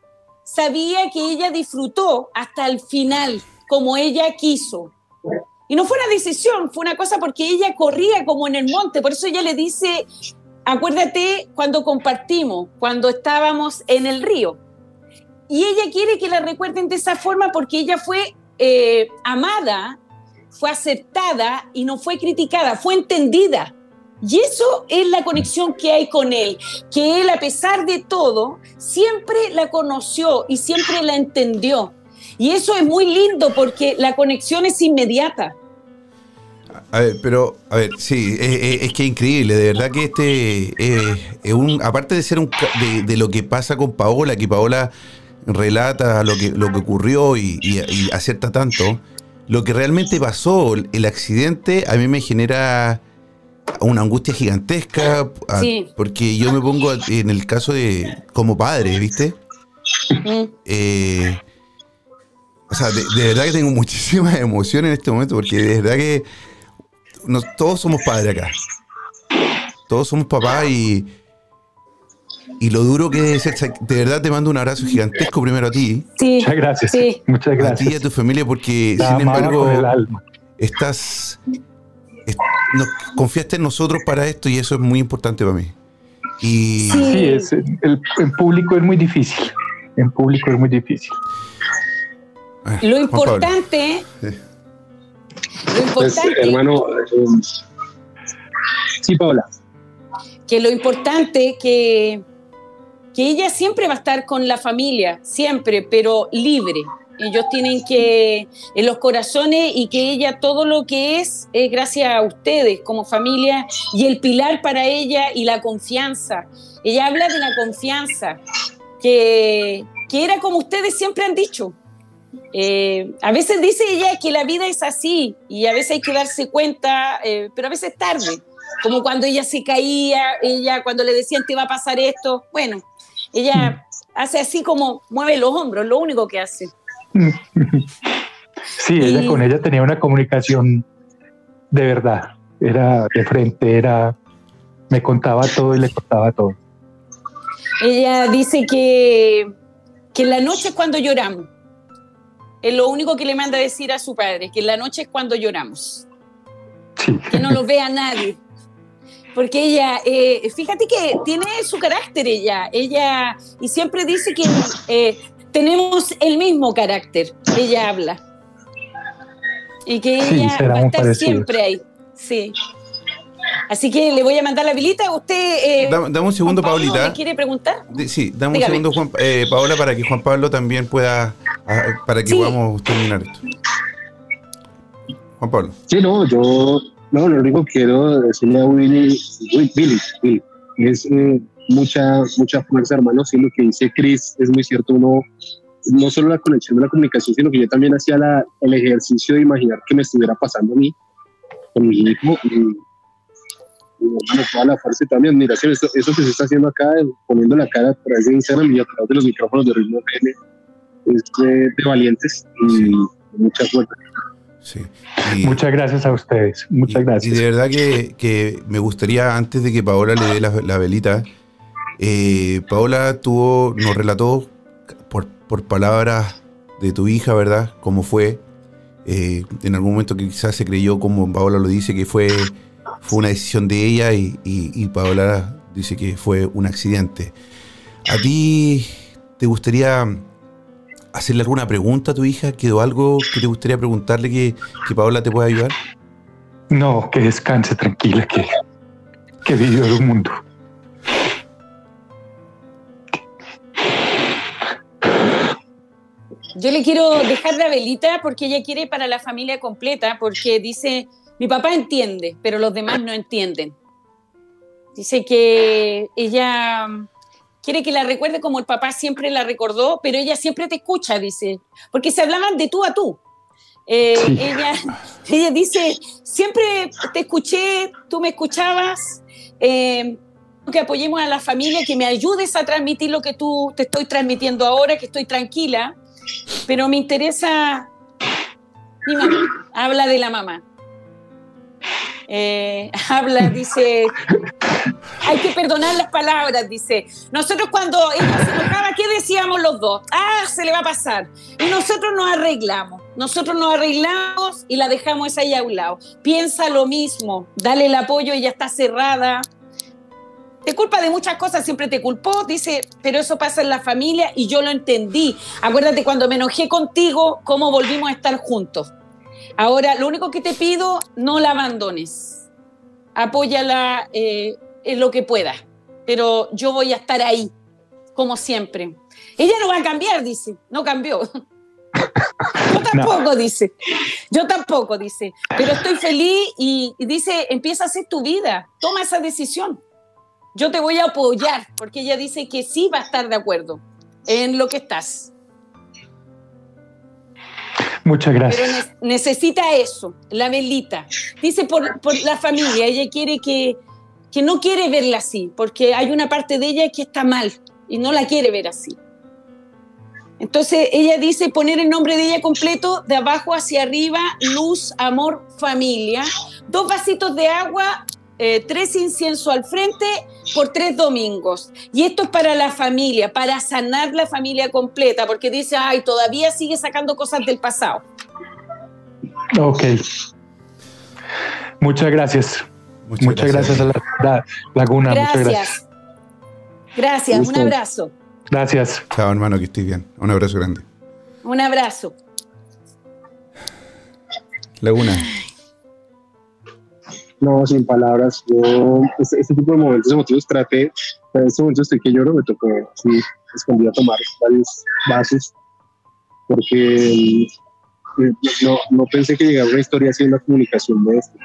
sabía que ella disfrutó hasta el final, como ella quiso. Y no fue una decisión, fue una cosa porque ella corría como en el monte, por eso ella le dice, acuérdate cuando compartimos, cuando estábamos en el río. Y ella quiere que la recuerden de esa forma porque ella fue eh, amada, fue aceptada y no fue criticada, fue entendida. Y eso es la conexión que hay con él, que él a pesar de todo siempre la conoció y siempre la entendió. Y eso es muy lindo porque la conexión es inmediata. A ver, pero, a ver, sí, es, que es increíble, de verdad que este es un, aparte de ser un, de, lo que pasa con Paola, que Paola relata lo que, lo que ocurrió y, y acierta tanto, lo que realmente pasó, el accidente, a mí me genera una angustia gigantesca, porque yo me pongo en el caso de como padre, ¿viste? Eh, o sea, de, verdad que tengo muchísimas <laughs> emociones en este momento, porque de verdad que todos somos padres acá. Todos somos papás y, y lo duro que es De verdad te mando un abrazo gigantesco primero a ti. Muchas gracias. Muchas gracias. A ti y a tu familia, porque sin embargo, estás nos confiaste en nosotros para esto y eso es muy importante para mí. Y... Sí, es, el, en público es muy difícil. En público es muy difícil. Lo importante, Lo Pues, importante, hermano, eh, sí, Paola. que lo importante que, que ella siempre va a estar con la familia, siempre, pero libre. Ellos tienen que, en los corazones, y que ella todo lo que es, es gracias a ustedes como familia, y el pilar para ella y la confianza. Ella habla de la confianza, que, que era como ustedes siempre han dicho. Eh, a veces dice ella que la vida es así, y a veces hay que darse cuenta, eh, pero a veces tarde como cuando ella se caía, ella cuando le decían te va a pasar esto, bueno, ella hace así como mueve los hombros, lo único que hace. Sí, ella Y- con ella tenía una comunicación de verdad. Era de frente, era. Me contaba todo y le contaba todo. Ella dice que, que en la noche es cuando lloramos. Es lo único que le manda a decir a su padre, que en la noche es cuando lloramos, Sí. que no lo vea nadie. Porque ella, eh, fíjate que tiene su carácter ella, ella, y siempre dice que eh, tenemos el mismo carácter, ella habla. Y que Sí, ella será va a estar siempre ahí. Sí. Así que le voy a mandar la velita. Usted. Eh, Dame, dame un segundo, Juan Pablo, Paulita. ¿me quiere preguntar? De- sí, dame un segundo, Juan, eh, Paola, para que Juan Pablo también pueda, ah, para que Sí. podamos terminar esto. Juan Pablo. Sí, no, yo, no, lo único que quiero decirle a Willy, Willy, Billy, Billy, es eh, mucha, mucha fuerza, hermano, sí, lo que dice Chris es muy cierto, uno, no solo la conexión de la comunicación, sino que yo también hacía la, el ejercicio de imaginar que me estuviera pasando a mí, con mi hijo, y, y, hermano, toda la fuerza y toda mi admiración, eso, eso que se está haciendo acá, poniendo la cara a través de Instagram y a través de los micrófonos de Ritmo FM, es de, de valientes y mucha fuerza. Sí. Y- Muchas gracias a ustedes. Muchas y- gracias. Y de verdad que, que me gustaría, antes de que Paola le dé la, la velita, eh, Paola tuvo, nos relató por, palabras de tu hija, ¿verdad? Cómo fue. Eh, en algún momento que quizás se creyó, como Paola lo dice, que fue, fue una decisión de ella y Paola dice que fue un accidente. ¿A ti te gustaría hacerle alguna pregunta a tu hija? ¿Quedó algo que te gustaría preguntarle que, que Paola te pueda ayudar? No, que descanse tranquila, que, que vivió el mundo. Yo le quiero dejar la velita porque ella quiere para la familia completa, porque dice, mi papá entiende, pero los demás no entienden. Dice que ella quiere que la recuerde como el papá siempre la recordó, pero ella siempre te escucha, dice, porque se hablaban de tú a tú. Eh, Sí. ella, ella dice, siempre te escuché, tú me escuchabas, eh, que apoyemos a la familia, que me ayudes a transmitir lo que tú te estoy transmitiendo ahora, que estoy tranquila, pero me interesa mi mamá, habla de la mamá. Eh, <laughs> habla, dice, hay que perdonar las palabras, dice. Nosotros cuando ella se enojaba, ¿qué decíamos los dos? Ah, se le va a pasar. Y nosotros nos arreglamos. Nosotros nos arreglamos y la dejamos esa ahí a un lado. Piensa lo mismo, dale el apoyo, ella está cerrada. Te culpa de muchas cosas, siempre te culpó, dice, pero eso pasa en la familia y yo lo entendí. Acuérdate cuando me enojé contigo, cómo volvimos a estar juntos. Ahora, lo único que te pido, no la abandones. Apóyala eh, en lo que pueda. Pero yo voy a estar ahí, como siempre. Ella no va a cambiar, dice. No cambió. Yo tampoco, dice. Yo tampoco, dice. Pero estoy feliz y, y dice, empieza a hacer tu vida. Toma esa decisión. Yo te voy a apoyar, porque ella dice que sí va a estar de acuerdo en lo que estás. Muchas Pero gracias. ne- necesita eso, la velita. Dice por, por la familia, ella quiere que, que no quiere verla así, porque hay una parte de ella que está mal y no la quiere ver así. Entonces ella dice poner el nombre de ella completo de abajo hacia arriba, luz, amor, familia, dos vasitos de agua, eh, tres inciensos al frente por tres domingos. Y esto es para la familia, para sanar la familia completa, porque dice, ay, todavía sigue sacando cosas del pasado. Ok. Muchas gracias. Muchas, gracias, a la, la- Laguna. Muchas gracias. Gracias. Gracias, un abrazo. Gracias. Chao, hermano, que estés bien. Un abrazo grande. Un abrazo. Laguna, No, sin palabras. Yo, este, este tipo de momentos emotivos traté, en este momento estoy que lloro, me tocó, sí, escondí a tomar varios vasos, porque eh, no, no pensé que llegara una historia así en la comunicación de este.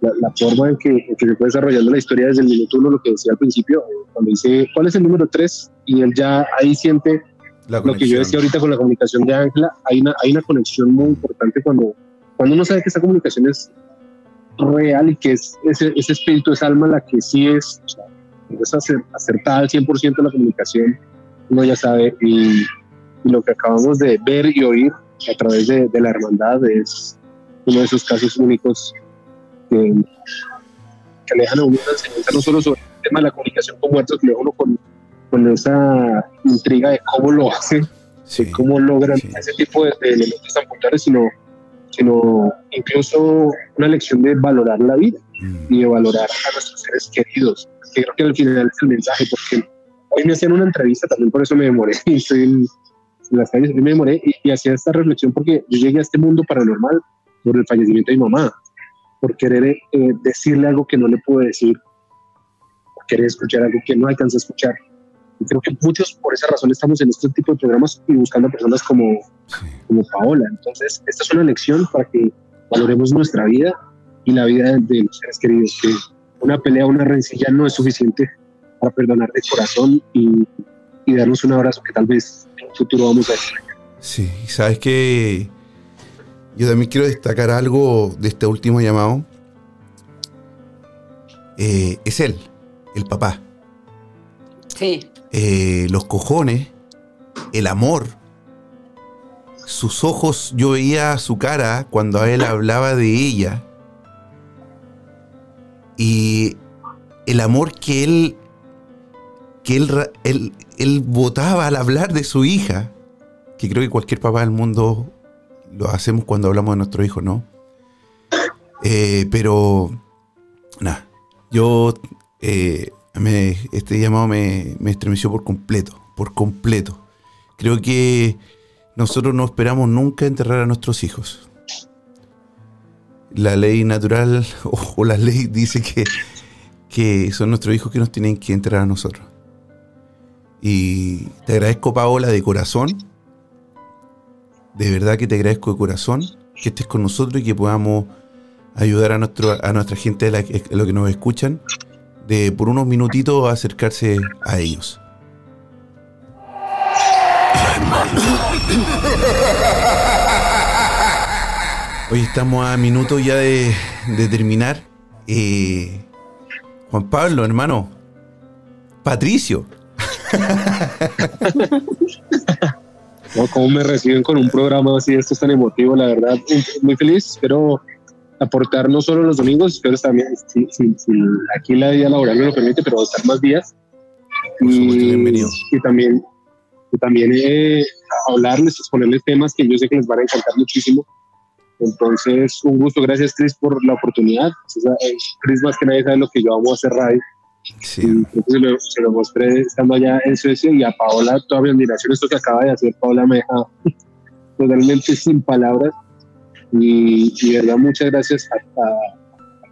La, la, forma en que, en que, se fue desarrollando la historia desde el minuto uno, lo que decía al principio, cuando dice, ¿cuál es el número tres? Y él ya ahí siente lo que yo decía ahorita con la comunicación de Ángela, hay una, hay una conexión muy importante cuando, cuando uno sabe que esa comunicación es real y que es ese, ese espíritu, esa alma la que sí es, o sea, es acertada al 100% la comunicación, uno ya sabe, y, y, lo que acabamos de ver y oír a través de, de la hermandad es uno de esos casos únicos que, que le dejan a uno una enseñanza no solo sobre el tema de la comunicación con muertos, que le uno con, con esa intriga de cómo lo hacen, sí, de cómo logran sí. ese tipo de, de elementos tan puntuales, sino sino incluso una lección de valorar la vida y de valorar a nuestros seres queridos. Que creo que al final es el mensaje, porque hoy me hacían una entrevista, también por eso me demoré, <laughs> estoy en, las calles, me demoré y, y, hacía esta reflexión porque yo llegué a este mundo paranormal por el fallecimiento de mi mamá, por querer eh, decirle algo que no le pude decir, por querer escuchar algo que no alcancé a escuchar. Y creo que muchos por esa razón estamos en este tipo de programas y buscando a personas como, sí. como Paola. Entonces, esta es una lección para que valoremos nuestra vida y la vida de los seres queridos. Que una pelea, una rencilla no es suficiente para perdonar de corazón y, y darnos un abrazo que tal vez en un futuro vamos a extrañar. Sí, sabes que yo también quiero destacar algo de este último llamado. Eh, es él, el papá. Sí eh, los cojones, el amor, sus ojos, yo veía su cara cuando él hablaba de ella y el amor que él que él, él, él votaba al hablar de su hija, que creo que cualquier papá del mundo lo hacemos cuando hablamos de nuestro hijo, ¿no? Eh, pero, nada, yo eh, este llamado me, me, estremeció por completo, por completo. Creo que nosotros no esperamos nunca enterrar a nuestros hijos. La ley natural o, <laughs> o la ley dice que, que son nuestros hijos que nos tienen que enterrar a nosotros. Y te agradezco, Paola, de corazón. De verdad que te agradezco de corazón que estés con nosotros y que podamos ayudar a, nuestro, a nuestra gente, a, la, a lo que nos escuchan, de por unos minutitos acercarse a ellos. Hoy estamos a minutos ya de, terminar. Eh, Juan Pablo, hermano. Patricio. <laughs> no, ¿Cómo me reciben con un programa así? Esto es tan emotivo, la verdad. Muy feliz. Espero aportar no solo los domingos, pero también, si, si, si aquí la vida laboral me lo permite, pero estar más días. Y, y, también, y también eh, hablarles, exponerles temas que yo sé que les van a encantar muchísimo. Entonces, un gusto, gracias Cris por la oportunidad. Cris más que nadie sabe lo que yo amo hacer radio. Sí. Se lo, se, lo, mostré estando allá en Suecia y a Paola, toda mi admiración, esto que acaba de hacer Paola me deja <laughs> totalmente sin palabras y, y de verdad, muchas gracias a,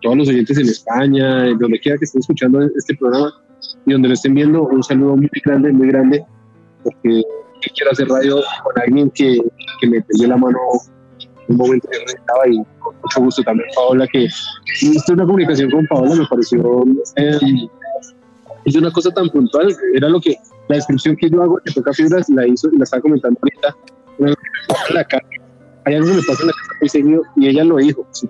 todos los oyentes en España, donde quiera que estén escuchando este programa y donde lo estén viendo, un saludo muy grande, muy grande, porque quiero hacer radio con alguien que, que me tendió la mano un momento que estaba y con mucho gusto también Paola, que hice una comunicación con Paola, me pareció eh, hizo una cosa tan puntual, era lo que la descripción que yo hago que toca fibras la hizo y la estaba comentando ahorita, hay algo que me pasa en la casa muy seguido y ella lo dijo. Sí.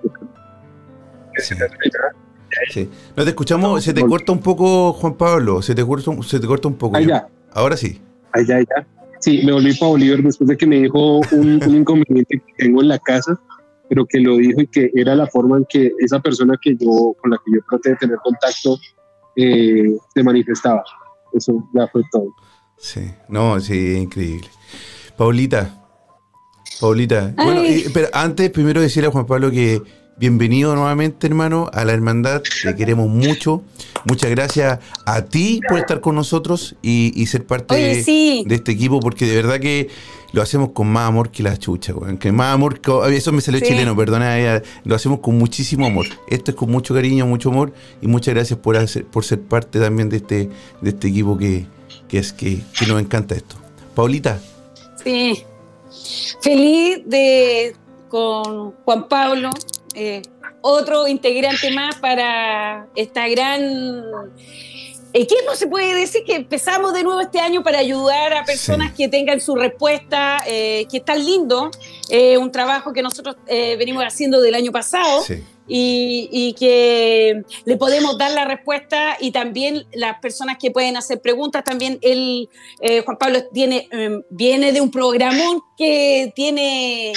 Sí. No te escuchamos, se te corta un poco, Juan Pablo, se te corta, se te corta un poco. Allá. Ahora sí. Allá, allá. Sí, me volví para Oliver después de que me dijo un, un <laughs> inconveniente que tengo en la casa, pero que lo dijo y que era la forma en que esa persona que yo, con la que yo traté de tener contacto eh, se manifestaba. Eso ya fue todo. Sí, no, sí, increíble. Paulita, Paulita, Ay. bueno, pero antes primero decirle a Juan Pablo que bienvenido nuevamente, hermano, a la hermandad. Te queremos mucho. Muchas gracias a ti por estar con nosotros y, y ser parte Oye, de, sí. de este equipo, porque de verdad que lo hacemos con más amor que la chucha, weón. Que más amor, que- eso me salió Sí. chileno, perdona, lo hacemos con muchísimo amor. Esto es con mucho cariño, mucho amor y muchas gracias por, hacer, por ser parte también de este, de este equipo que, que es que, que nos encanta esto. Paulita, Sí. Feliz de con Juan Pablo, eh, otro integrante más para esta gran equipo. Se puede decir que empezamos de nuevo este año para ayudar a personas Sí. que tengan su respuesta, eh, que es tan lindo. Eh, un trabajo que nosotros eh, venimos haciendo del año pasado sí. y, y que le podemos dar la respuesta y también las personas que pueden hacer preguntas, también él, eh, Juan Pablo, tiene, eh, viene de un programón que tiene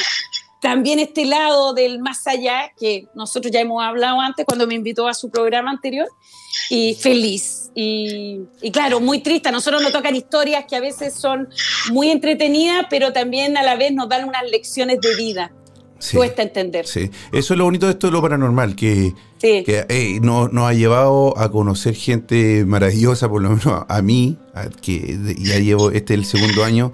también este lado del más allá, que nosotros ya hemos hablado antes cuando me invitó a su programa anterior, y feliz. Y, claro, muy triste. A nosotros nos tocan historias que a veces son muy entretenidas, pero también a la vez nos dan unas lecciones de vida. Sí, Cuesta entender. sí. Eso es lo bonito de esto de lo paranormal, que, Sí. que eh, nos, ha llevado a conocer gente maravillosa, por lo menos a, a mí, a- que ya llevo este es el segundo año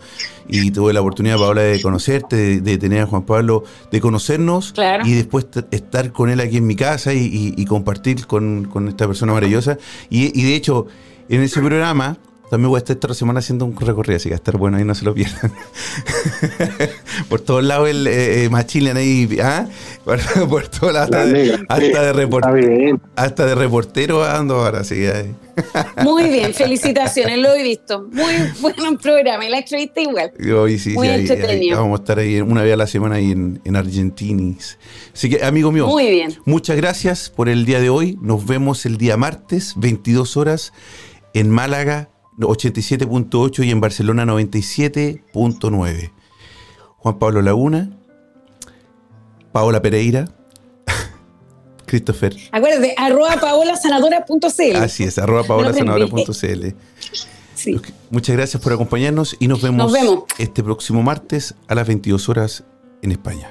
y tuve la oportunidad, Paola, de conocerte, de, de tener a Juan Pablo, de conocernos Claro. y después estar con él aquí en mi casa y, y- y compartir con, con esta persona maravillosa. Y, y de hecho, en ese programa también voy a estar esta semana haciendo un recorrido, así que va a estar bueno ahí, no se lo pierdan. <laughs> por todos lados el eh, eh, Machilian ahí, ¿ah? Por, por todos lados, hasta, La de- hasta de report- Está bien. hasta de reportero ando ahora, sí. ahí. <laughs> Muy bien, felicitaciones, lo he visto. Muy bueno programa y la entrevista igual. Y hoy sí, Muy sí, ahí- ahí entretenido. vamos a estar ahí una vez a la semana ahí en, en Argentinis. Así que, amigo mío, Muy bien. muchas gracias por el día de hoy. Nos vemos el día martes, 22 horas, en Málaga 87.8 y en Barcelona 97.9. Juan Pablo Laguna, Paola Pereira, <laughs> Christopher. Acuérdate, arroba paolasanadora.cl. Así es, arroba paolasanadora.cl. Sí. Muchas gracias por acompañarnos y nos vemos, Nos vemos. este próximo martes a las 22 horas en España.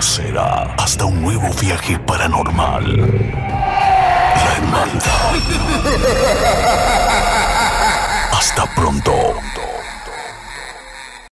será hasta un nuevo viaje paranormal. La hermandad. Hasta pronto.